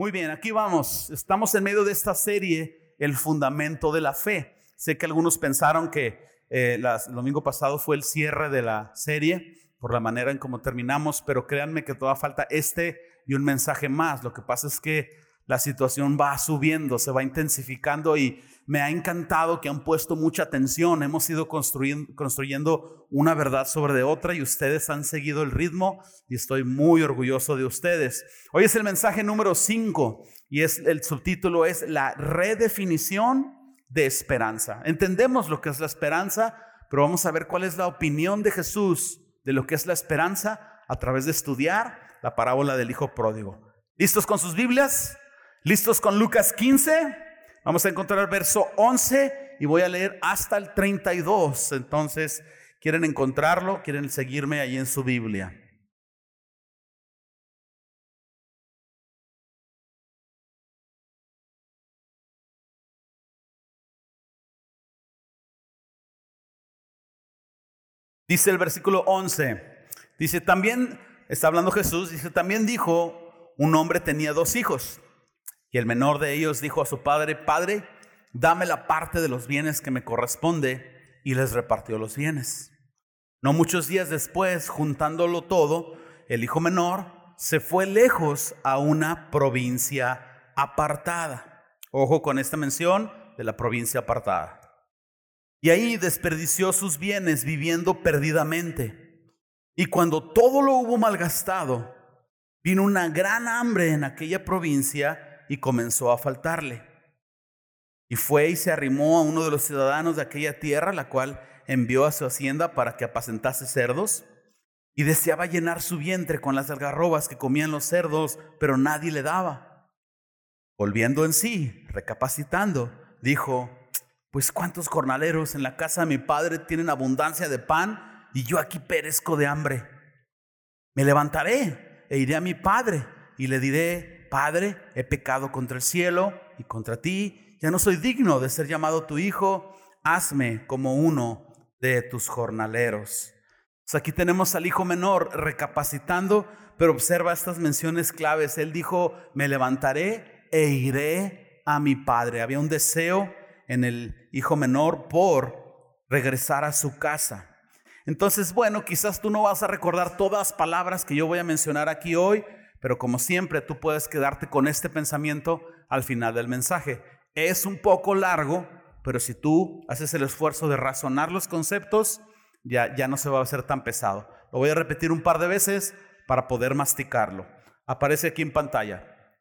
Muy bien, aquí vamos. Estamos en medio de esta serie, El Fundamento de la Fe. Sé que algunos pensaron que eh, el domingo pasado fue el cierre de la serie por la manera en cómo terminamos, pero créanme que todavía falta este y un mensaje más. Lo que pasa es que la situación va subiendo, se va intensificando y me ha encantado que han puesto mucha atención. Hemos ido construyendo, una verdad sobre de otra y ustedes han seguido el ritmo y estoy muy orgulloso de ustedes. Hoy es el mensaje número 5 y es, el subtítulo es la redefinición de esperanza. Entendemos lo que es la esperanza, pero vamos a ver cuál es la opinión de Jesús de lo que es la esperanza a través de estudiar la parábola del Hijo Pródigo. ¿Listos con sus Biblias? ¿Listos con Lucas 15? Vamos a encontrar verso 11 y voy a leer hasta el 32. Entonces, ¿quieren encontrarlo? ¿Quieren seguirme ahí en su Biblia? Dice el versículo 11, dice, también, está hablando Jesús, dice, también dijo, un hombre tenía dos hijos. Y el menor de ellos dijo a su padre, Padre, dame la parte de los bienes que me corresponde, y les repartió los bienes. No muchos días después, juntándolo todo, el hijo menor se fue lejos a una provincia apartada. Ojo con esta mención de la provincia apartada. Y ahí desperdició sus bienes viviendo perdidamente. Y cuando todo lo hubo malgastado, vino una gran hambre en aquella provincia y comenzó a faltarle. Y fue y se arrimó a uno de los ciudadanos de aquella tierra, la cual envió a su hacienda para que apacentase cerdos, y deseaba llenar su vientre con las algarrobas que comían los cerdos, pero nadie le daba. Volviendo en sí, recapacitando, dijo, pues cuántos jornaleros en la casa de mi padre tienen abundancia de pan y yo aquí perezco de hambre. Me levantaré e iré a mi padre y le diré, Padre, he pecado contra el cielo y contra ti, ya no soy digno de ser llamado tu hijo, hazme como uno de tus jornaleros. aquí tenemos al hijo menor recapacitando, pero observa estas menciones claves. Él dijo, me levantaré e iré a mi padre. Había un deseo en el hijo menor por regresar a su casa. Entonces, bueno, quizás tú no vas a recordar todas las palabras que yo voy a mencionar aquí hoy, pero como siempre, tú puedes quedarte con este pensamiento al final del mensaje. Es un poco largo, pero si tú haces el esfuerzo de razonar los conceptos, ya, ya no se va a hacer tan pesado. Lo voy a repetir un par de veces para poder masticarlo. Aparece aquí en pantalla.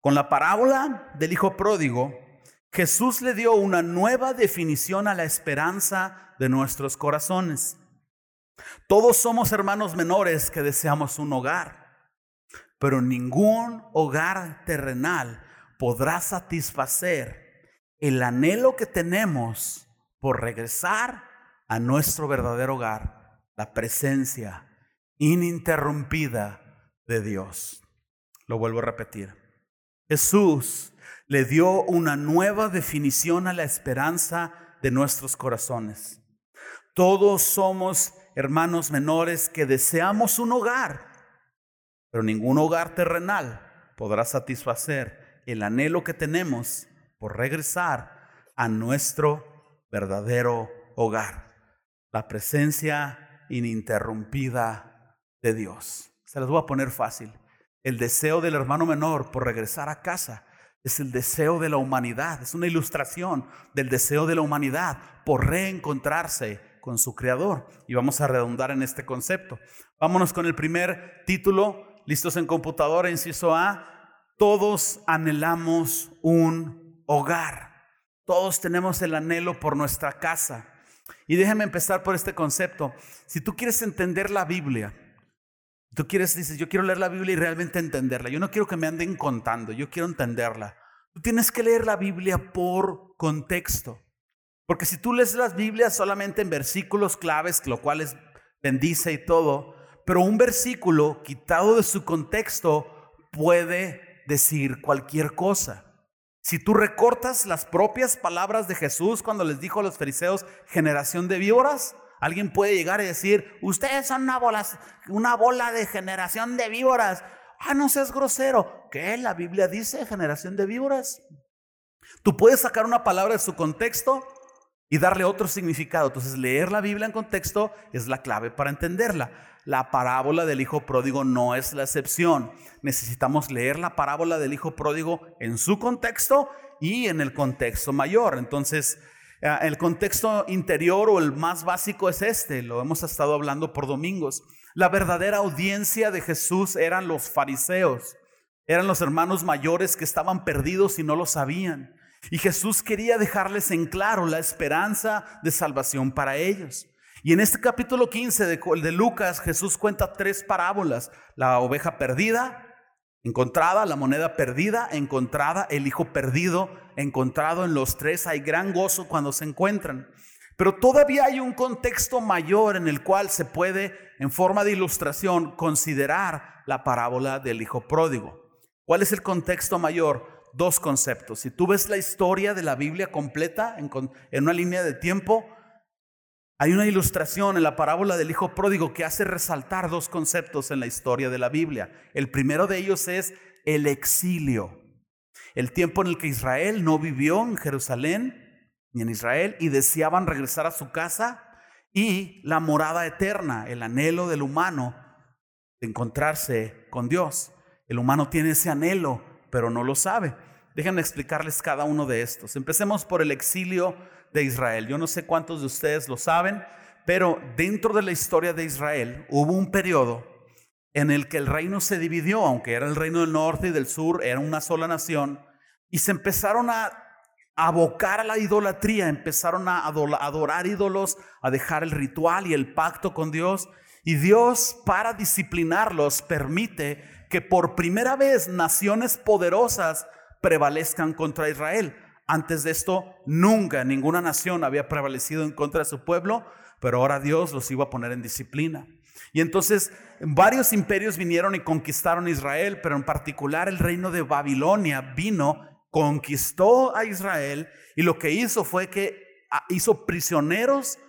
Con la parábola del Hijo Pródigo, Jesús le dio una nueva definición a la esperanza de nuestros corazones. Todos somos hermanos menores que deseamos un hogar pero ningún hogar terrenal podrá satisfacer el anhelo que tenemos por regresar a nuestro verdadero hogar, la presencia ininterrumpida de Dios. Lo vuelvo a repetir. Jesús le dio una nueva definición a la esperanza de nuestros corazones. Todos somos hermanos menores que deseamos un hogar pero ningún hogar terrenal podrá satisfacer el anhelo que tenemos por regresar a nuestro verdadero hogar, la presencia ininterrumpida de Dios. Se las voy a poner fácil. El deseo del hermano menor por regresar a casa es el deseo de la humanidad, es una ilustración del deseo de la humanidad por reencontrarse con su creador. Y vamos a redundar en este concepto. Vámonos con el primer título listos en computadora, inciso A, todos anhelamos un hogar. Todos tenemos el anhelo por nuestra casa. Y déjame empezar por este concepto. Si tú quieres entender la Biblia, tú quieres, dices, yo quiero leer la Biblia y realmente entenderla. Yo no quiero que me anden contando, yo quiero entenderla. Tú tienes que leer la Biblia por contexto. Porque si tú lees las Biblias solamente en versículos claves, lo cual es bendice y todo, pero un versículo quitado de su contexto puede decir cualquier cosa. Si tú recortas las propias palabras de Jesús cuando les dijo a los fariseos, generación de víboras, alguien puede llegar y decir, ustedes son una bola, una bola de generación de víboras. Ah, no seas grosero. ¿Qué? La Biblia dice generación de víboras. Tú puedes sacar una palabra de su contexto y darle otro significado. Entonces, leer la Biblia en contexto es la clave para entenderla. La parábola del hijo pródigo no es la excepción. Necesitamos leer la parábola del hijo pródigo en su contexto y en el contexto mayor. Entonces, eh, el contexto interior o el más básico es este, lo hemos estado hablando por domingos. La verdadera audiencia de Jesús eran los fariseos, eran los hermanos mayores que estaban perdidos y no lo sabían. Y Jesús quería dejarles en claro la esperanza de salvación para ellos. Y en este capítulo 15 de, de Lucas, Jesús cuenta tres parábolas. La oveja perdida, encontrada, la moneda perdida, encontrada, el hijo perdido, encontrado en los tres. Hay gran gozo cuando se encuentran. Pero todavía hay un contexto mayor en el cual se puede, en forma de ilustración, considerar la parábola del hijo pródigo. ¿Cuál es el contexto mayor? Dos conceptos. Si tú ves la historia de la Biblia completa en, una línea de tiempo, hay una ilustración en la parábola del Hijo Pródigo que hace resaltar dos conceptos en la historia de la Biblia. El primero de ellos es el exilio, el tiempo en el que Israel no vivió en Jerusalén ni en Israel y deseaban regresar a su casa y la morada eterna, el anhelo del humano de encontrarse con Dios. El humano tiene ese anhelo, pero no lo sabe. Déjenme explicarles cada uno de estos. Empecemos por el exilio de Israel. Yo no sé cuántos de ustedes lo saben, pero dentro de la historia de Israel hubo un periodo en el que el reino se dividió, aunque era el reino del norte y del sur, era una sola nación, y se empezaron a abocar a la idolatría, empezaron a adorar ídolos, a dejar el ritual y el pacto con Dios, y Dios para disciplinarlos permite que por primera vez naciones poderosas prevalezcan contra Israel. Antes de esto, nunca ninguna nación había prevalecido en contra de su pueblo, pero ahora Dios los iba a poner en disciplina. Y entonces varios imperios vinieron y conquistaron Israel, pero en particular el reino de Babilonia vino, conquistó a Israel y lo que hizo fue que ah, hizo prisioneros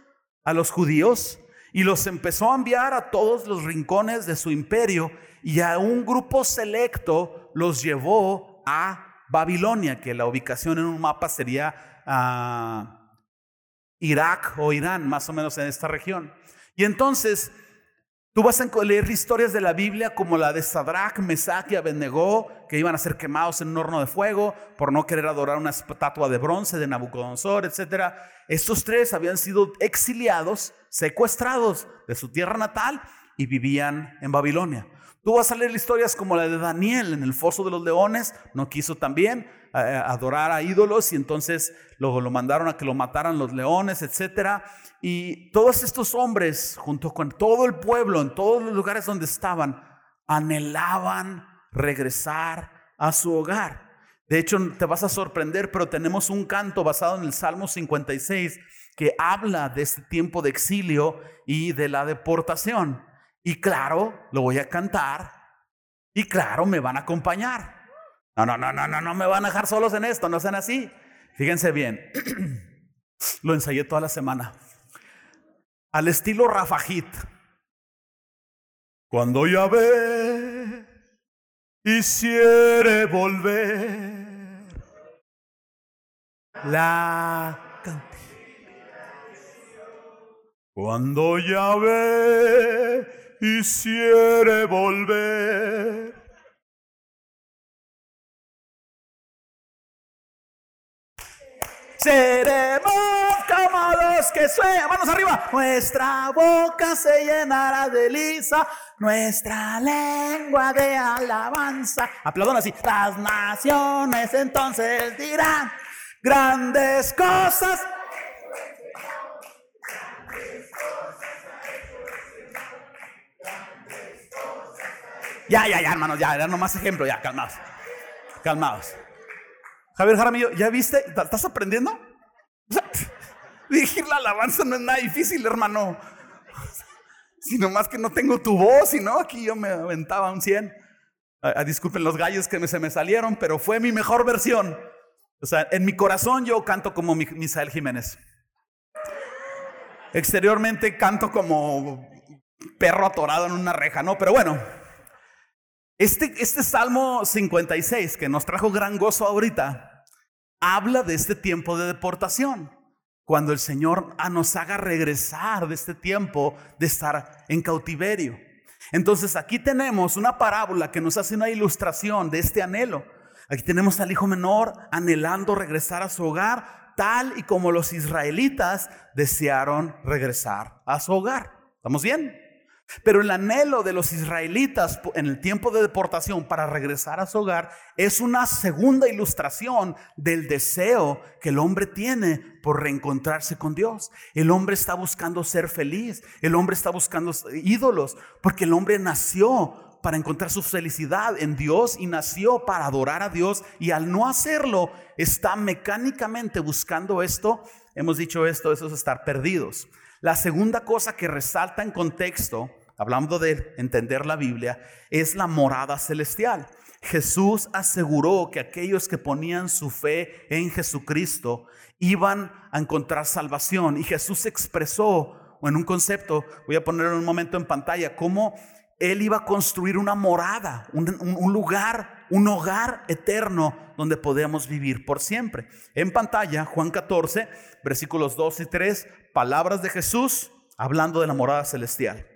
a los judíos y los empezó a enviar a todos los rincones de su imperio y a un grupo selecto los llevó a Babilonia, que la ubicación en un mapa sería ah, Irak o Irán, más o menos en esta región. Y entonces tú vas a leer historias de la Biblia como la de Sadrach, Mesach y Abednego, que iban a ser quemados en un horno de fuego por no querer adorar una estatua de bronce de Nabucodonosor, etc. Estos tres habían sido exiliados, secuestrados de su tierra natal y vivían en Babilonia. Tú vas a leer historias como la de Daniel en el foso de los leones, no quiso también eh, adorar a ídolos y entonces lo mandaron a que lo mataran los leones, etc. Y todos estos hombres, junto con todo el pueblo, en todos los lugares donde estaban, anhelaban regresar a su hogar. De hecho, te vas a sorprender, pero tenemos un canto basado en el Salmo 56 que habla de este tiempo de exilio y de la deportación. Y claro, lo voy a cantar. Y claro, me van a acompañar. No, no, no, no, no, no me van a dejar solos en esto, no sean así. Fíjense bien, lo ensayé toda la semana. Al estilo Rafajit. Cuando ya ve, hiciere volver la Cuando ya ve, hiciere volver. Seremos como los que sueñan. Manos arriba. Nuestra boca se llenará de lisa. Nuestra lengua de alabanza. Aplaudan así. Las naciones entonces dirán grandes cosas Ya, ya, ya, hermanos, ya, era nomás ejemplo, ya, calmados. Calmados. Javier Jaramillo, ¿ya viste? ¿Estás aprendiendo? Dirigir la alabanza no es nada difícil, hermano. Sino más que no tengo tu voz, y no, aquí yo me aventaba un 100. Ah, disculpen los gallos que se me salieron, pero fue mi mejor versión. O sea, en mi corazón yo canto como Misael Jiménez. Exteriormente canto como perro atorado en una reja, ¿no? Pero bueno, Este, este Salmo 56 que nos trajo gran gozo ahorita, habla de este tiempo de deportación, cuando el Señor nos haga regresar de este tiempo de estar en cautiverio. Entonces aquí tenemos una parábola que nos hace una ilustración de este anhelo. Aquí tenemos al hijo menor anhelando regresar a su hogar, tal y como los israelitas desearon regresar a su hogar. ¿Estamos bien? Pero el anhelo de los israelitas en el tiempo de deportación para regresar a su hogar es una segunda ilustración del deseo que el hombre tiene por reencontrarse con Dios. El hombre está buscando ser feliz, el hombre está buscando ídolos, porque el hombre nació para encontrar su felicidad en Dios y nació para adorar a Dios y al no hacerlo está mecánicamente buscando esto. Hemos dicho esto, eso es estar perdidos. La segunda cosa que resalta en contexto, hablando de entender la Biblia, es la morada celestial. Jesús aseguró que aquellos que ponían su fe en Jesucristo iban a encontrar salvación. Y Jesús expresó en un concepto, voy a ponerlo en un momento en pantalla, cómo Él iba a construir una morada, un, lugar, un hogar eterno donde podemos vivir por siempre. En pantalla, Juan 14, versículos 2 y 3, palabras de Jesús hablando de la morada celestial.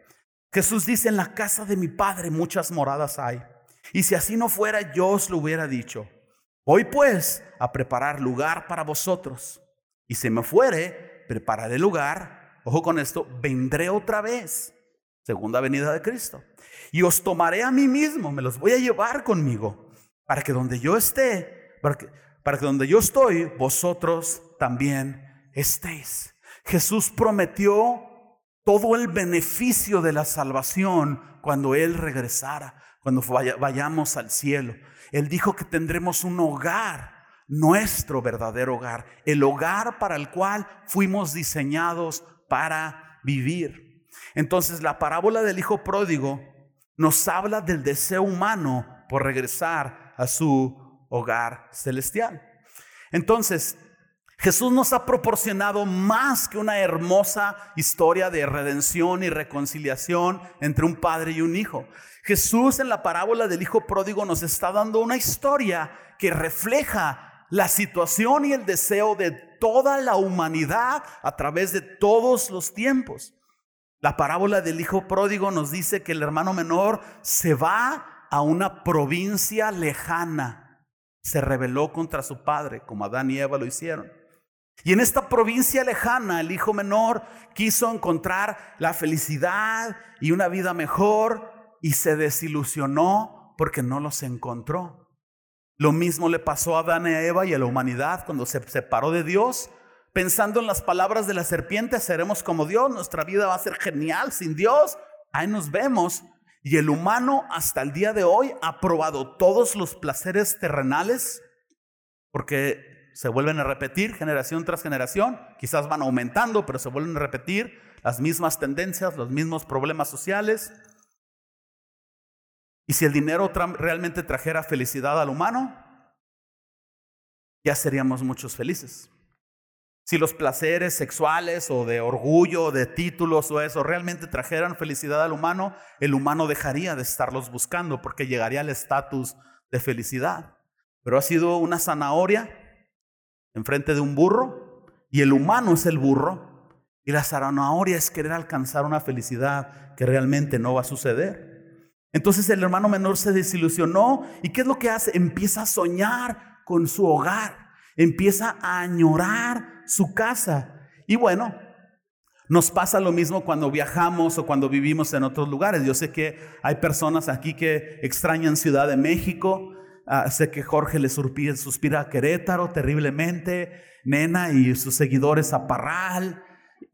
Jesús dice, en la casa de mi Padre muchas moradas hay. Y si así no fuera, yo os lo hubiera dicho. Voy pues a preparar lugar para vosotros. Y si me fuere, prepararé lugar. Ojo con esto, vendré otra vez. Segunda venida de Cristo. Y os tomaré a mí mismo, me los voy a llevar conmigo. Para que donde yo esté, para que, donde yo estoy, vosotros también estéis. Jesús prometió todo el beneficio de la salvación cuando Él regresara, cuando vayamos al cielo. Él dijo que tendremos un hogar, nuestro verdadero hogar, el hogar para el cual fuimos diseñados para vivir. Entonces la parábola del Hijo Pródigo nos habla del deseo humano por regresar a su hogar celestial. Entonces, Jesús nos ha proporcionado más que una hermosa historia de redención y reconciliación entre un padre y un hijo. Jesús en la parábola del hijo pródigo nos está dando una historia que refleja la situación y el deseo de toda la humanidad a través de todos los tiempos. La parábola del hijo pródigo nos dice que el hermano menor se va a una provincia lejana. Se rebeló contra su padre, como Adán y Eva lo hicieron. Y en esta provincia lejana, el hijo menor quiso encontrar la felicidad y una vida mejor y se desilusionó porque no los encontró. Lo mismo le pasó a Adán y a Eva y a la humanidad cuando se separó de Dios, pensando en las palabras de la serpiente, seremos como Dios, nuestra vida va a ser genial sin Dios. Ahí nos vemos. Y el humano hasta el día de hoy ha probado todos los placeres terrenales porque se vuelven a repetir generación tras generación, quizás van aumentando, pero se vuelven a repetir las mismas tendencias, los mismos problemas sociales. Y si el dinero realmente trajera felicidad al humano, ya seríamos muchos felices. Si los placeres sexuales o de orgullo, de títulos o eso realmente trajeran felicidad al humano, el humano dejaría de estarlos buscando porque llegaría al estatus de felicidad. Pero ha sido una zanahoria enfrente de un burro y el humano es el burro y la zanahoria es querer alcanzar una felicidad que realmente no va a suceder. Entonces el hermano menor se desilusionó y ¿qué es lo que hace? Empieza a soñar con su hogar, empieza a añorar su casa. Y bueno, nos pasa lo mismo cuando viajamos o cuando vivimos en otros lugares. Yo sé que hay personas aquí que extrañan Ciudad de México, Ah, sé que Jorge le suspira, a Querétaro terriblemente, Nena y sus seguidores a Parral.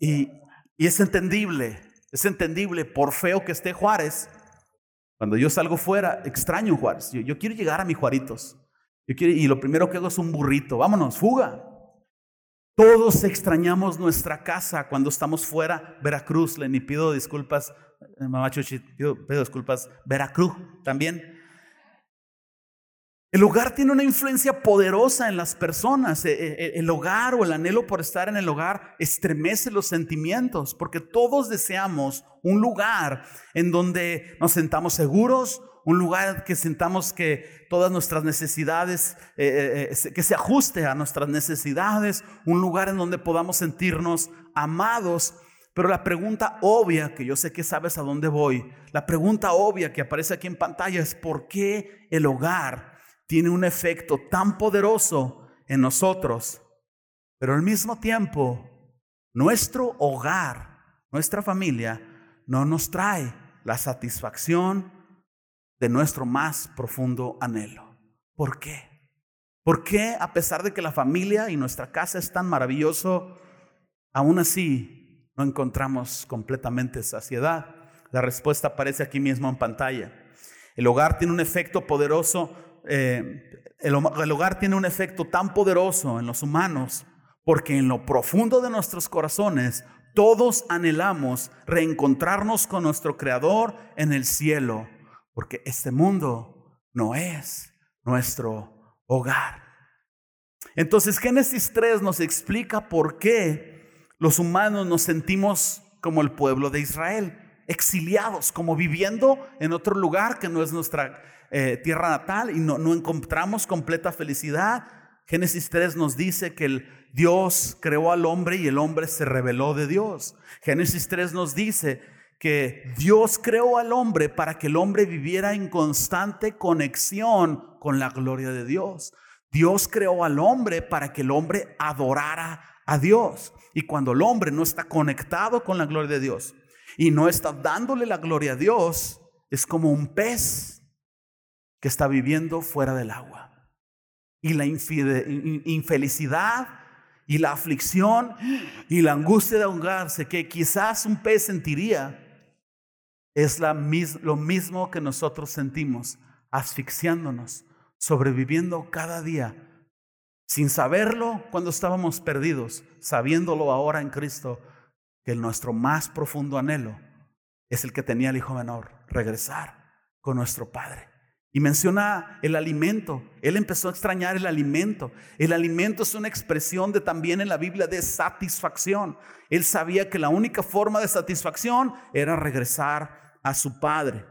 Y, es entendible, es entendible, por feo que esté Juárez. Cuando yo salgo fuera, extraño Juárez. Yo, quiero llegar a mis Juaritos. Y lo primero que hago es un burrito. Vámonos, fuga. Todos extrañamos nuestra casa cuando estamos fuera. Veracruz, le ni pido disculpas, eh, mamá Chuchi, pido disculpas. Veracruz también. El hogar tiene una influencia poderosa en las personas. E, e, e, el hogar o el anhelo por estar en el hogar estremece los sentimientos, porque todos deseamos un lugar en donde nos sentamos seguros, un lugar que sintamos que todas nuestras necesidades, eh, eh, que se ajuste a nuestras necesidades, un lugar en donde podamos sentirnos amados. Pero la pregunta obvia, que yo sé que sabes a dónde voy, la pregunta obvia que aparece aquí en pantalla es ¿por qué el hogar tiene un efecto tan poderoso en nosotros? Pero al mismo tiempo, nuestro hogar, nuestra familia, no nos trae la satisfacción de nuestro más profundo anhelo. ¿Por qué? ¿Por qué a pesar de que la familia y nuestra casa es tan maravilloso, aún así no encontramos completamente saciedad? La respuesta aparece aquí mismo en pantalla. El hogar tiene un efecto poderoso, eh, el hogar tiene un efecto tan poderoso en los humanos porque en lo profundo de nuestros corazones todos anhelamos reencontrarnos con nuestro Creador en el cielo, porque este mundo no es nuestro hogar. Entonces Génesis 3 nos explica por qué los humanos nos sentimos como el pueblo de Israel, exiliados, como viviendo en otro lugar que no es nuestra eh, tierra natal y no, encontramos completa felicidad. Génesis 3 nos dice que el Dios creó al hombre y el hombre se reveló de Dios. Génesis 3 nos dice que Dios creó al hombre para que el hombre viviera en constante conexión con la gloria de Dios. Dios creó al hombre para que el hombre adorara a Dios. Y cuando el hombre no está conectado con la gloria de Dios y no está dándole la gloria a Dios, es como un pez que está viviendo fuera del agua. Y la infelicidad y la aflicción y la angustia de ahogarse que quizás un pez sentiría es la, lo mismo que nosotros sentimos, asfixiándonos, sobreviviendo cada día, sin saberlo cuando estábamos perdidos, sabiéndolo ahora en Cristo, que nuestro más profundo anhelo es el que tenía el Hijo menor, regresar con nuestro Padre. Y menciona el alimento. Él empezó a extrañar el alimento. El alimento es una expresión de también en la Biblia de satisfacción. Él sabía que la única forma de satisfacción era regresar a su padre.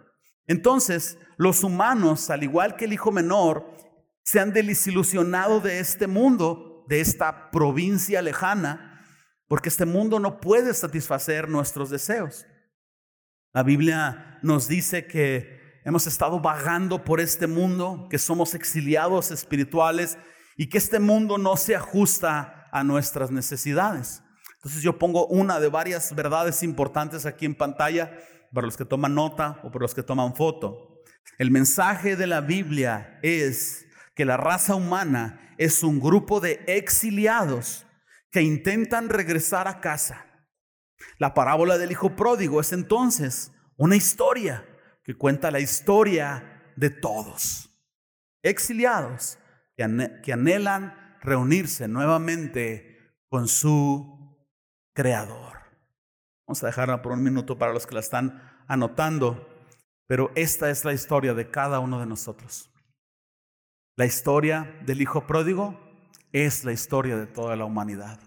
Entonces, los humanos, al igual que el hijo menor, se han desilusionado de este mundo, de esta provincia lejana, porque este mundo no puede satisfacer nuestros deseos. La Biblia nos dice que hemos estado vagando por este mundo, que somos exiliados espirituales y que este mundo no se ajusta a nuestras necesidades. Entonces yo pongo una de varias verdades importantes aquí en pantalla para los que toman nota o para los que toman foto. El mensaje de la Biblia es que la raza humana es un grupo de exiliados que intentan regresar a casa. La parábola del hijo pródigo es entonces una historia que cuenta la historia de todos, exiliados que anhelan reunirse nuevamente con su creador. Vamos a dejarla por un minuto para los que la están anotando, pero esta es la historia de cada uno de nosotros. La historia del Hijo Pródigo es la historia de toda la humanidad.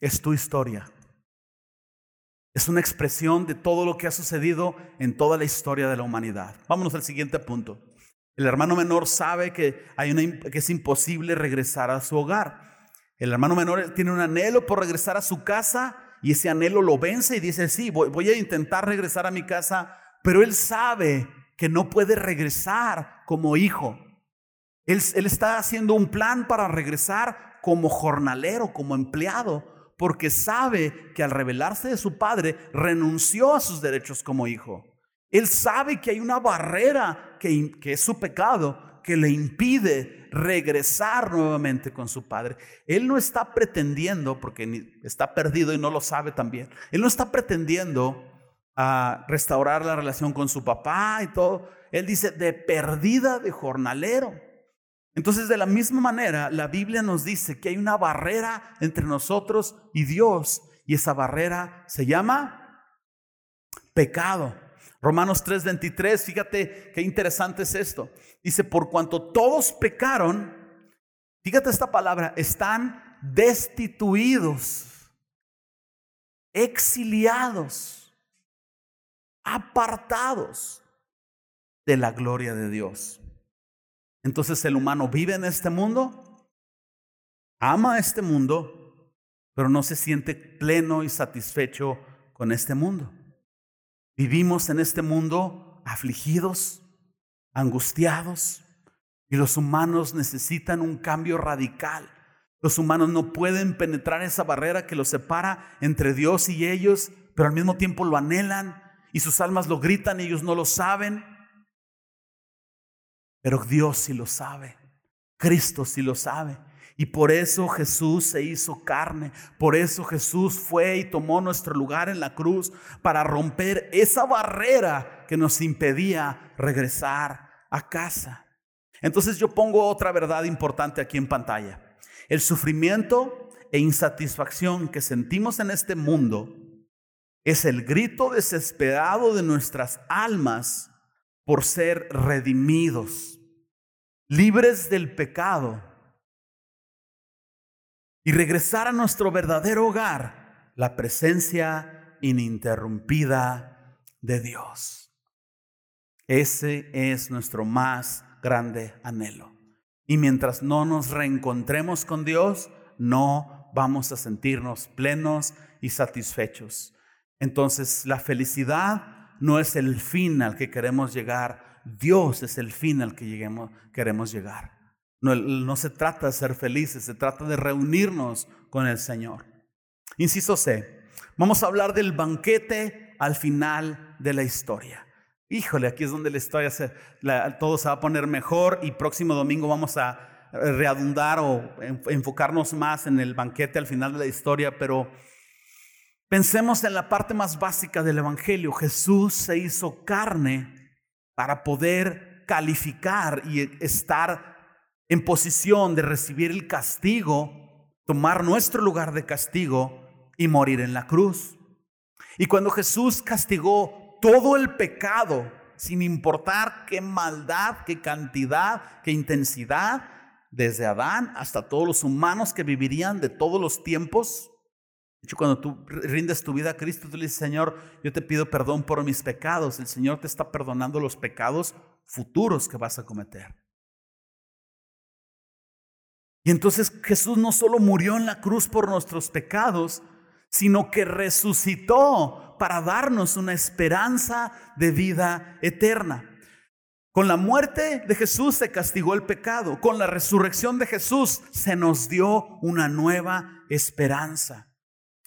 Es tu historia. Es una expresión de todo lo que ha sucedido en toda la historia de la humanidad. Vámonos al siguiente punto. El hermano menor sabe que, hay una, que es imposible regresar a su hogar. El hermano menor tiene un anhelo por regresar a su casa y ese anhelo lo vence y dice, sí, voy, a intentar regresar a mi casa, pero él sabe que no puede regresar como hijo. Él, él está haciendo un plan para regresar como jornalero, como empleado, porque sabe que al revelarse de su padre renunció a sus derechos como hijo. Él sabe que hay una barrera que, que, es su pecado que le impide regresar nuevamente con su padre. Él no está pretendiendo, porque está perdido y no lo sabe también, él no está pretendiendo a restaurar la relación con su papá y todo. Él dice, de perdida de jornalero. Entonces, de la misma manera, la Biblia nos dice que hay una barrera entre nosotros y Dios, y esa barrera se llama pecado. Romanos 3:23, fíjate qué interesante es esto. Dice, por cuanto todos pecaron, fíjate esta palabra, están destituidos, exiliados, apartados de la gloria de Dios. Entonces el humano vive en este mundo, ama este mundo, pero no se siente pleno y satisfecho con este mundo. Vivimos en este mundo afligidos, angustiados, y los humanos necesitan un cambio radical. Los humanos no pueden penetrar esa barrera que los separa entre Dios y ellos, pero al mismo tiempo lo anhelan y sus almas lo gritan ellos no lo saben. Pero Dios sí lo sabe, Cristo sí lo sabe. Y por eso Jesús se hizo carne, por eso Jesús fue y tomó nuestro lugar en la cruz para romper esa barrera que nos impedía regresar a casa. Entonces yo pongo otra verdad importante aquí en pantalla. El sufrimiento e insatisfacción que sentimos en este mundo es el grito desesperado de nuestras almas por ser redimidos, libres del pecado y regresar a nuestro verdadero hogar, la presencia ininterrumpida de Dios. Ese es nuestro más grande anhelo. Y mientras no nos reencontremos con Dios, no vamos a sentirnos plenos y satisfechos. Entonces la felicidad no es el fin al que queremos llegar, Dios es el fin al que lleguemos, queremos llegar. No, se trata de ser felices, se trata de reunirnos con el Señor. Inciso C, vamos a hablar del banquete al final de la historia. Híjole, aquí es donde la historia se, todo se va a poner mejor y próximo domingo vamos a readundar o enfocarnos más en el banquete al final de la historia, pero pensemos en la parte más básica del Evangelio. Jesús se hizo carne para poder calificar y estar en posición de recibir el castigo, tomar nuestro lugar de castigo y morir en la cruz. Y cuando Jesús castigó todo el pecado, sin importar qué maldad, qué cantidad, qué intensidad, desde Adán hasta todos los humanos que vivirían de todos los tiempos. De hecho, cuando tú rindes tu vida a Cristo, tú le dices, Señor, yo te pido perdón por mis pecados. El Señor te está perdonando los pecados futuros que vas a cometer. Y entonces Jesús no solo murió en la cruz por nuestros pecados, sino que resucitó para darnos una esperanza de vida eterna. Con la muerte de Jesús se castigó el pecado, con la resurrección de Jesús se nos dio una nueva esperanza.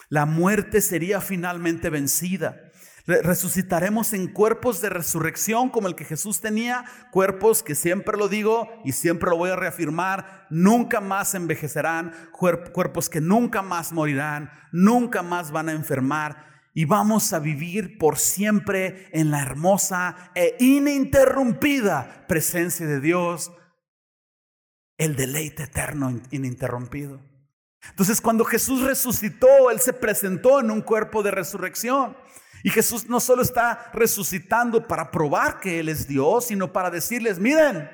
La muerte sería finalmente vencida. Resucitaremos en cuerpos de resurrección como el que Jesús tenía, cuerpos que siempre lo digo y siempre lo voy a reafirmar, nunca más envejecerán, cuerpos que nunca más morirán, nunca más van a enfermar y vamos a vivir por siempre en la hermosa e ininterrumpida presencia de Dios, el deleite eterno ininterrumpido. Entonces cuando Jesús resucitó, Él se presentó en un cuerpo de resurrección. Y Jesús no solo está resucitando para probar que Él es Dios, sino para decirles, miren,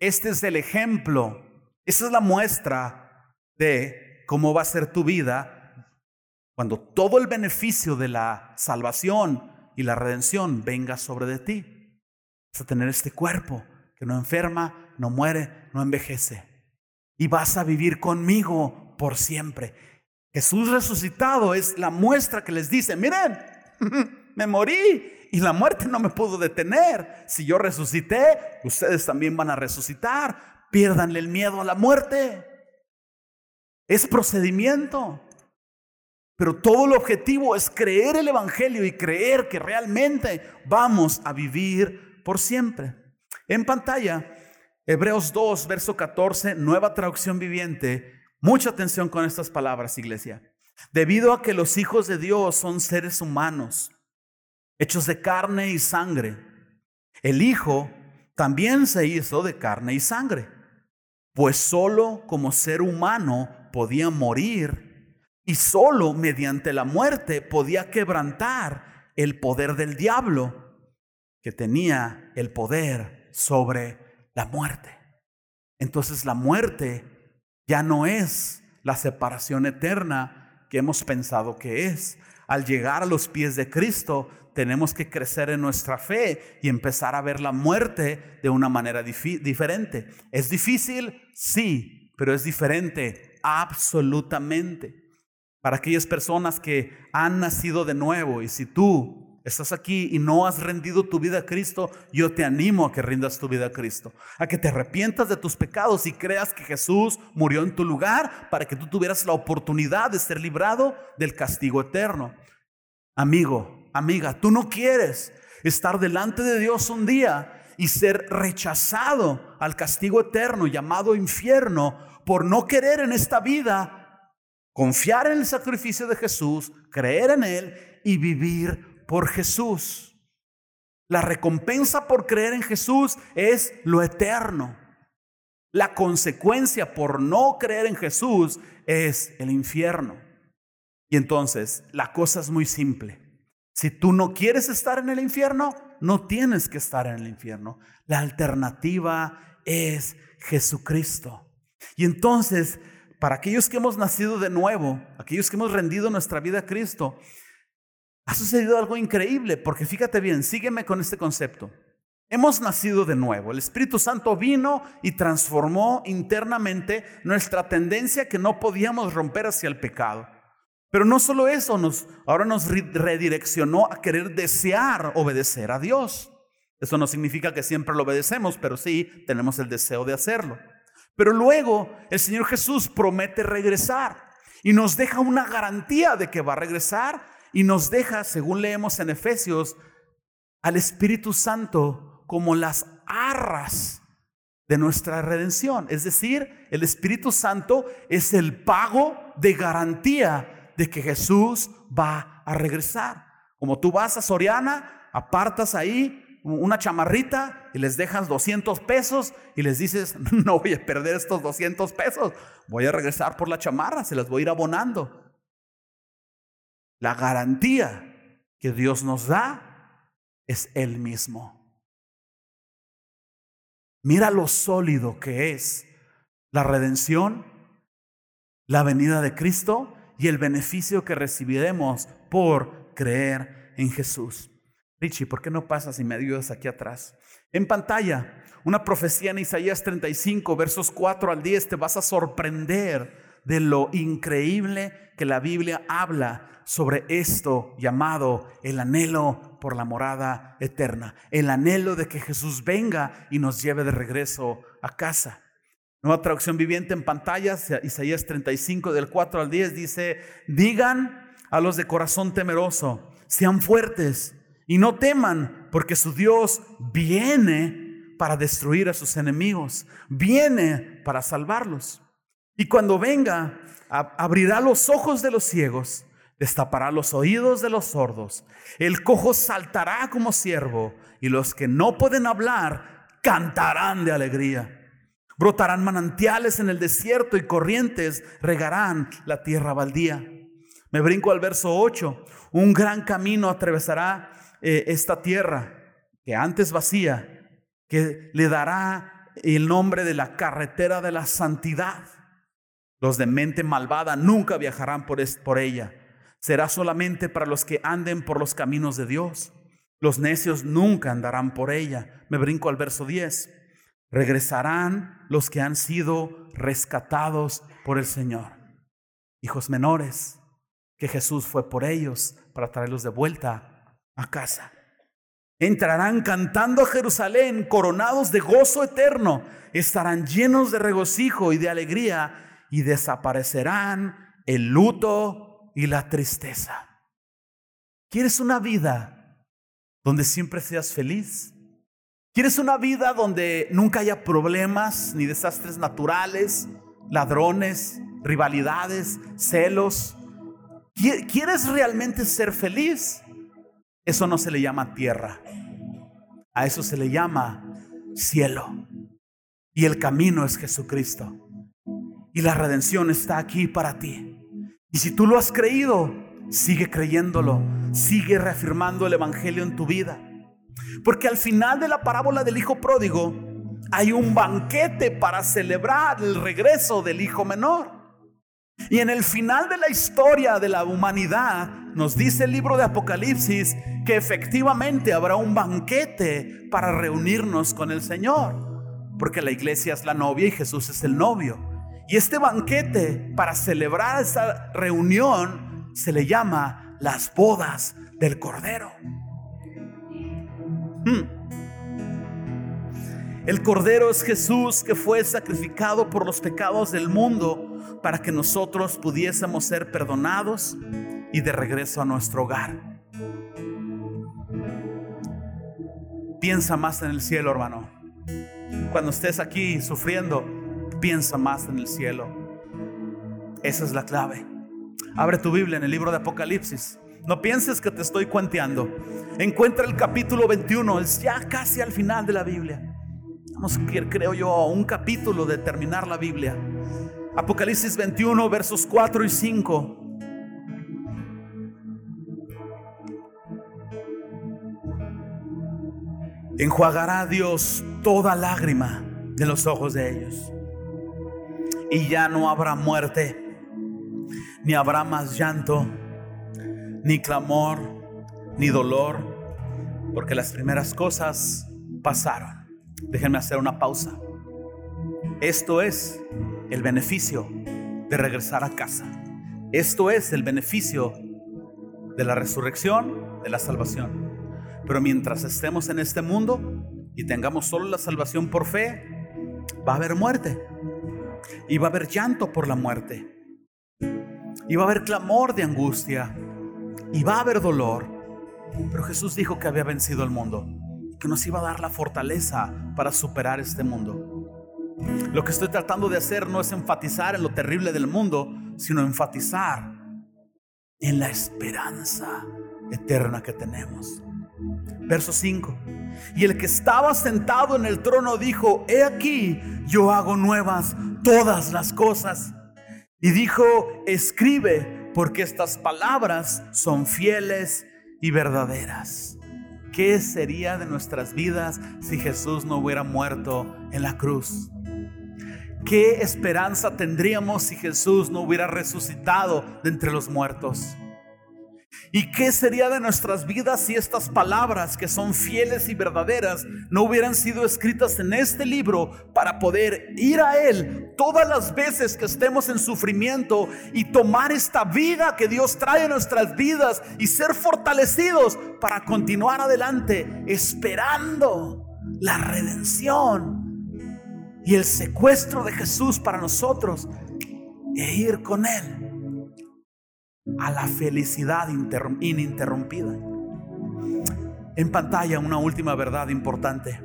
este es el ejemplo, esa es la muestra de cómo va a ser tu vida cuando todo el beneficio de la salvación y la redención venga sobre de ti. Vas a tener este cuerpo que no enferma, no muere, no envejece. Y vas a vivir conmigo por siempre. Jesús resucitado es la muestra que les dice, miren, me morí y la muerte no me pudo detener. Si yo resucité, ustedes también van a resucitar. Piérdanle el miedo a la muerte. Es procedimiento. Pero todo el objetivo es creer el Evangelio y creer que realmente vamos a vivir por siempre. En pantalla, Hebreos 2, verso 14, nueva traducción viviente. Mucha atención con estas palabras, iglesia. Debido a que los hijos de Dios son seres humanos, hechos de carne y sangre, el Hijo también se hizo de carne y sangre, pues solo como ser humano podía morir y solo mediante la muerte podía quebrantar el poder del diablo, que tenía el poder sobre la muerte. Entonces la muerte ya no es la separación eterna, que hemos pensado que es. al llegar a los pies de Cristo, tenemos que crecer en nuestra fe y empezar a ver la muerte de una manera diferente. ¿Es difícil? Sí, pero es diferente, absolutamente. Para aquellas personas que han nacido de nuevo y si tú estás aquí y no has rendido tu vida a Cristo, yo te animo a que rindas tu vida a Cristo, a que te arrepientas de tus pecados y creas que Jesús murió en tu lugar para que tú tuvieras la oportunidad de ser librado del castigo eterno. Amigo, amiga, tú no quieres estar delante de Dios un día y ser rechazado al castigo eterno llamado infierno por no querer en esta vida confiar en el sacrificio de Jesús, creer en Él y vivir por Jesús. La recompensa por creer en Jesús es lo eterno. La consecuencia por no creer en Jesús es el infierno. Y entonces la cosa es muy simple. Si tú no quieres estar en el infierno, no tienes que estar en el infierno. La alternativa es Jesucristo. Y entonces, para aquellos que hemos nacido de nuevo, aquellos que hemos rendido nuestra vida a Cristo, ha sucedido algo increíble, porque fíjate bien, sígueme con este concepto. Hemos nacido de nuevo. El Espíritu Santo vino y transformó internamente nuestra tendencia que no podíamos romper hacia el pecado. Pero no solo eso, nos, ahora nos redireccionó a querer desear obedecer a Dios. Eso no significa que siempre lo obedecemos, pero sí tenemos el deseo de hacerlo. Pero luego el Señor Jesús promete regresar y nos deja una garantía de que va a regresar y nos deja, según leemos en Efesios, al Espíritu Santo como las arras de nuestra redención. Es decir, el Espíritu Santo es el pago de garantía de que Jesús va a regresar. Como tú vas a Soriana, apartas ahí una chamarrita y les dejas 200 pesos y les dices, no voy a perder estos 200 pesos, voy a regresar por la chamarra, se las voy a ir abonando. La garantía que Dios nos da es Él mismo. Mira lo sólido que es la redención, la venida de Cristo y el beneficio que recibiremos por creer en Jesús. Richie, ¿por qué no pasas y me ayudas aquí atrás? En pantalla, una profecía en Isaías 35, versos 4 al 10, te vas a sorprender de lo increíble que la Biblia habla sobre esto llamado el anhelo por la morada eterna, el anhelo de que Jesús venga y nos lleve de regreso a casa. Nueva traducción viviente en pantalla, Isaías 35 del 4 al 10 dice, digan a los de corazón temeroso, sean fuertes y no teman, porque su Dios viene para destruir a sus enemigos, viene para salvarlos. Y cuando venga, abrirá los ojos de los ciegos destapará los oídos de los sordos, el cojo saltará como siervo, y los que no pueden hablar cantarán de alegría. Brotarán manantiales en el desierto y corrientes regarán la tierra baldía. Me brinco al verso 8. Un gran camino atravesará eh, esta tierra, que antes vacía, que le dará el nombre de la carretera de la santidad. Los de mente malvada nunca viajarán por, por ella será solamente para los que anden por los caminos de Dios. Los necios nunca andarán por ella. Me brinco al verso 10. Regresarán los que han sido rescatados por el Señor. Hijos menores, que Jesús fue por ellos para traerlos de vuelta a casa. Entrarán cantando a Jerusalén, coronados de gozo eterno. Estarán llenos de regocijo y de alegría y desaparecerán el luto y la tristeza. ¿Quieres una vida donde siempre seas feliz? ¿Quieres una vida donde nunca haya problemas ni desastres naturales, ladrones, rivalidades, celos? ¿Quieres realmente ser feliz? Eso no se le llama tierra. A eso se le llama cielo. Y el camino es Jesucristo. Y la redención está aquí para ti. Y si tú lo has creído, sigue creyéndolo, sigue reafirmando el Evangelio en tu vida. Porque al final de la parábola del Hijo Pródigo hay un banquete para celebrar el regreso del Hijo Menor. Y en el final de la historia de la humanidad nos dice el libro de Apocalipsis que efectivamente habrá un banquete para reunirnos con el Señor, porque la iglesia es la novia y Jesús es el novio. Y este banquete para celebrar esa reunión se le llama las bodas del Cordero. Hmm. El Cordero es Jesús que fue sacrificado por los pecados del mundo para que nosotros pudiésemos ser perdonados y de regreso a nuestro hogar. Piensa más en el cielo, hermano. Cuando estés aquí sufriendo, piensa más en el cielo. Esa es la clave. Abre tu Biblia en el libro de Apocalipsis. No pienses que te estoy cuenteando. Encuentra el capítulo 21, es ya casi al final de la Biblia creo yo, a un capítulo de terminar la Biblia. Apocalipsis 21, versos 4 y 5. Enjuagará Dios toda lágrima de los ojos de ellos. Y ya no habrá muerte, ni habrá más llanto, ni clamor, ni dolor, porque las primeras cosas pasaron. Déjenme hacer una pausa. Esto es el beneficio de regresar a casa. Esto es el beneficio de la resurrección, de la salvación. Pero mientras estemos en este mundo y tengamos solo la salvación por fe, va a haber muerte. Y va a haber llanto por la muerte. Y va a haber clamor de angustia. Y va a haber dolor. Pero Jesús dijo que había vencido el mundo que nos iba a dar la fortaleza para superar este mundo. Lo que estoy tratando de hacer no es enfatizar en lo terrible del mundo, sino enfatizar en la esperanza eterna que tenemos. Verso 5. Y el que estaba sentado en el trono dijo, he aquí, yo hago nuevas todas las cosas. Y dijo, escribe, porque estas palabras son fieles y verdaderas. ¿Qué sería de nuestras vidas si Jesús no hubiera muerto en la cruz? ¿Qué esperanza tendríamos si Jesús no hubiera resucitado de entre los muertos? ¿Y qué sería de nuestras vidas si estas palabras que son fieles y verdaderas no hubieran sido escritas en este libro para poder ir a Él todas las veces que estemos en sufrimiento y tomar esta vida que Dios trae en nuestras vidas y ser fortalecidos para continuar adelante esperando la redención y el secuestro de Jesús para nosotros e ir con Él? A la felicidad ininterrumpida. En pantalla una última verdad importante.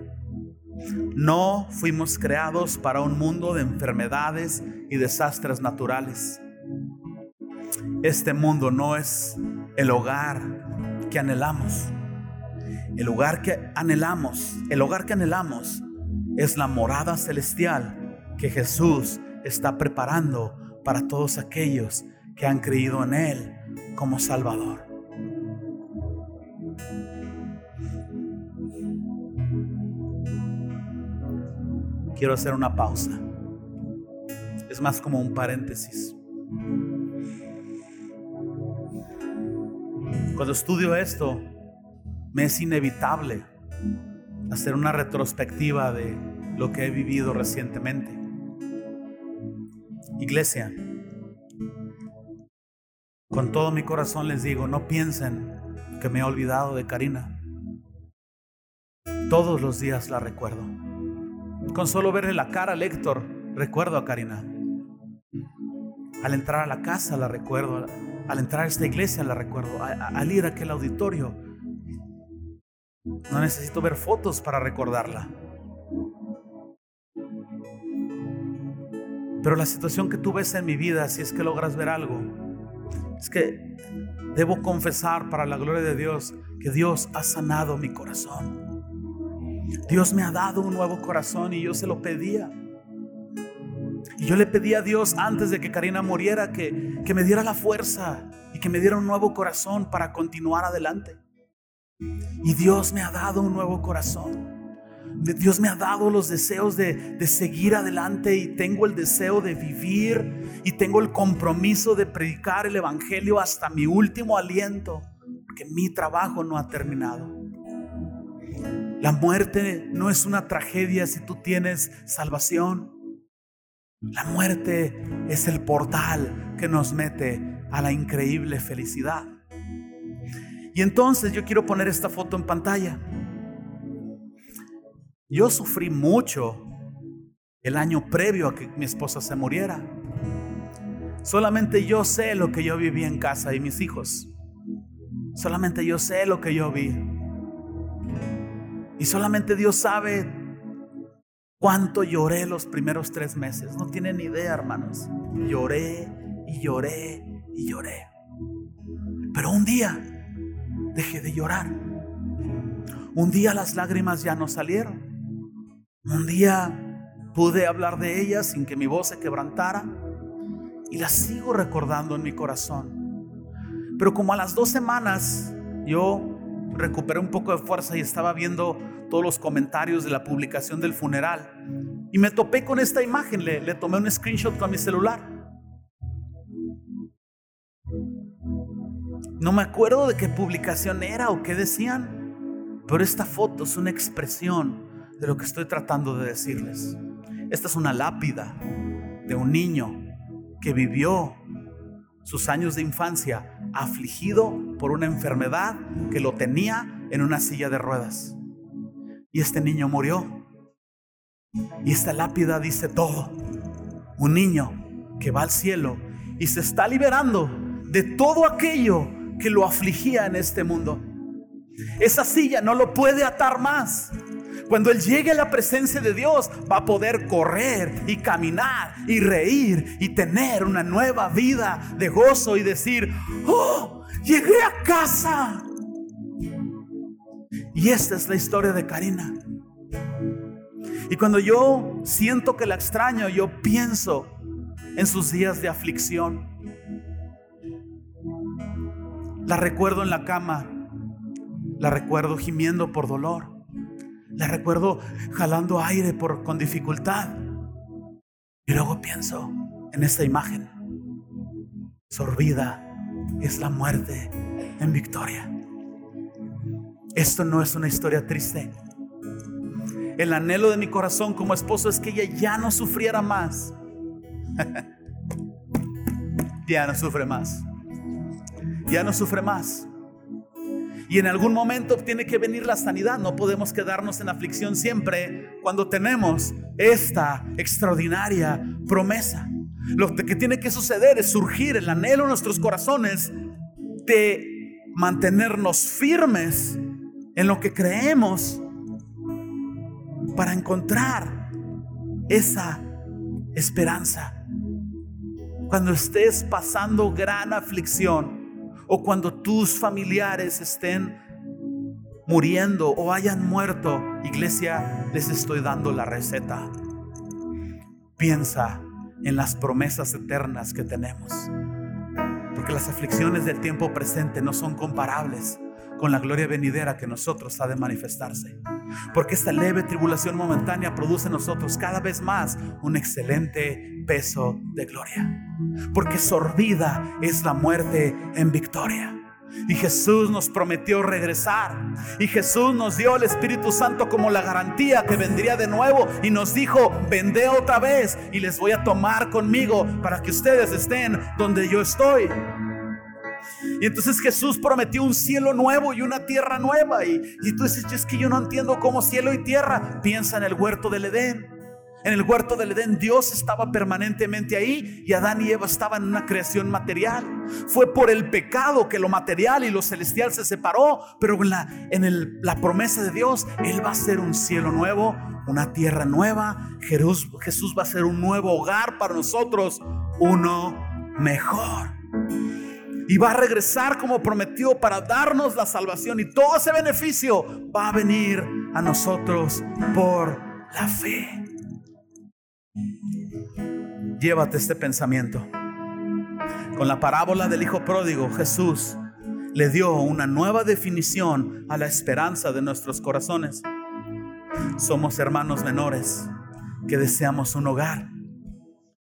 No fuimos creados para un mundo de enfermedades y desastres naturales. Este mundo no es el hogar que anhelamos. El hogar que anhelamos, el hogar que anhelamos es la morada celestial que Jesús está preparando para todos aquellos que han creído en Él como Salvador. Quiero hacer una pausa. Es más como un paréntesis. Cuando estudio esto, me es inevitable hacer una retrospectiva de lo que he vivido recientemente. Iglesia, con todo mi corazón les digo, no piensen que me he olvidado de Karina. Todos los días la recuerdo. Con solo verle la cara a Héctor, recuerdo a Karina. Al entrar a la casa la recuerdo. Al entrar a esta iglesia la recuerdo. Al ir a aquel auditorio. No necesito ver fotos para recordarla. Pero la situación que tú ves en mi vida, si es que logras ver algo, es que debo confesar para la gloria de Dios que Dios ha sanado mi corazón. Dios me ha dado un nuevo corazón y yo se lo pedía. Y yo le pedí a Dios antes de que Karina muriera que, que me diera la fuerza y que me diera un nuevo corazón para continuar adelante. Y Dios me ha dado un nuevo corazón. Dios me ha dado los deseos de, de, seguir adelante y tengo el deseo de vivir y tengo el compromiso de predicar el Evangelio hasta mi último aliento, porque mi trabajo no ha terminado. La muerte no es una tragedia si tú tienes salvación. La muerte es el portal que nos mete a la increíble felicidad. Y entonces yo quiero poner esta foto en pantalla. Yo sufrí mucho el año previo a que mi esposa se muriera. Solamente yo sé lo que yo viví en casa y mis hijos. Solamente yo sé lo que yo vi. Y solamente Dios sabe cuánto lloré los primeros tres meses. No tienen idea, hermanos. Lloré y lloré y lloré. Pero un día dejé de llorar. Un día las lágrimas ya no salieron. Un día pude hablar de ellas sin que mi voz se quebrantara. Y las sigo recordando en mi corazón. Pero como a las dos semanas yo recuperé un poco de fuerza y estaba viendo todos los comentarios de la publicación del funeral. Y me topé con esta imagen, le, le tomé un screenshot con mi celular. No me acuerdo de qué publicación era o qué decían, pero esta foto es una expresión de lo que estoy tratando de decirles. Esta es una lápida de un niño que vivió sus años de infancia afligido por una enfermedad que lo tenía en una silla de ruedas. Y este niño murió. Y esta lápida dice todo. Un niño que va al cielo y se está liberando de todo aquello que lo afligía en este mundo. Esa silla no lo puede atar más. Cuando Él llegue a la presencia de Dios, va a poder correr y caminar y reír y tener una nueva vida de gozo y decir, oh, llegué a casa. Y esta es la historia de Karina. Y cuando yo siento que la extraño, yo pienso en sus días de aflicción. La recuerdo en la cama, la recuerdo gimiendo por dolor. La recuerdo jalando aire por, con dificultad. Y luego pienso en esta imagen. Sorbida es la muerte en victoria. Esto no es una historia triste. El anhelo de mi corazón como esposo es que ella ya no sufriera más. ya no sufre más. Ya no sufre más. Y en algún momento tiene que venir la sanidad. No podemos quedarnos en aflicción siempre cuando tenemos esta extraordinaria promesa. Lo que tiene que suceder es surgir el anhelo en nuestros corazones de mantenernos firmes en lo que creemos para encontrar esa esperanza. Cuando estés pasando gran aflicción, o cuando tus familiares estén muriendo o hayan muerto, iglesia, les estoy dando la receta. Piensa en las promesas eternas que tenemos. Porque las aflicciones del tiempo presente no son comparables con la gloria venidera que nosotros ha de manifestarse. Porque esta leve tribulación momentánea produce en nosotros cada vez más un excelente peso de gloria porque sorbida es la muerte en victoria. Y Jesús nos prometió regresar. Y Jesús nos dio el Espíritu Santo como la garantía que vendría de nuevo. Y nos dijo, vendé otra vez y les voy a tomar conmigo para que ustedes estén donde yo estoy. Y entonces Jesús prometió un cielo nuevo y una tierra nueva. Y, tú dices, es que yo no entiendo cómo cielo y tierra. Piensa en el huerto del Edén. En el huerto del Edén Dios estaba permanentemente ahí y Adán y Eva estaban en una creación material. Fue por el pecado que lo material y lo celestial se separó, pero en la, en la promesa de Dios, Él va a ser un cielo nuevo, una tierra nueva. Jesús, Jesús va a ser un nuevo hogar para nosotros, uno mejor. Y va a regresar como prometió para darnos la salvación y todo ese beneficio va a venir a nosotros por la fe. Llévate este pensamiento. Con la parábola del Hijo Pródigo, Jesús le dio una nueva definición a la esperanza de nuestros corazones. Somos hermanos menores que deseamos un hogar.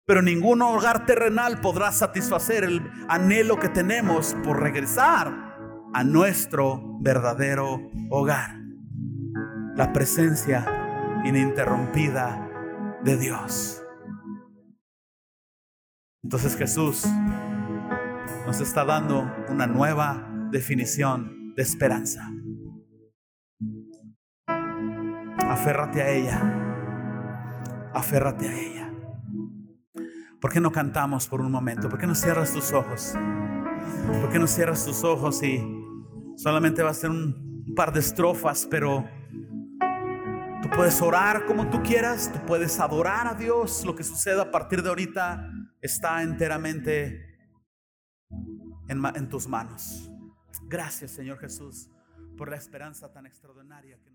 Pero ningún hogar terrenal podrá satisfacer el anhelo que tenemos por regresar a nuestro verdadero hogar. La presencia ininterrumpida de Dios. Entonces Jesús nos está dando una nueva definición de esperanza. Aférrate a ella. Aférrate a ella. ¿Por qué no cantamos por un momento? ¿Por qué no cierras tus ojos? ¿Por qué no cierras tus ojos y solamente va a ser un par de estrofas, pero tú puedes orar como tú quieras, tú puedes adorar a Dios. Lo que suceda a partir de ahorita está enteramente en, en tus manos. Gracias, Señor Jesús, por la esperanza tan extraordinaria que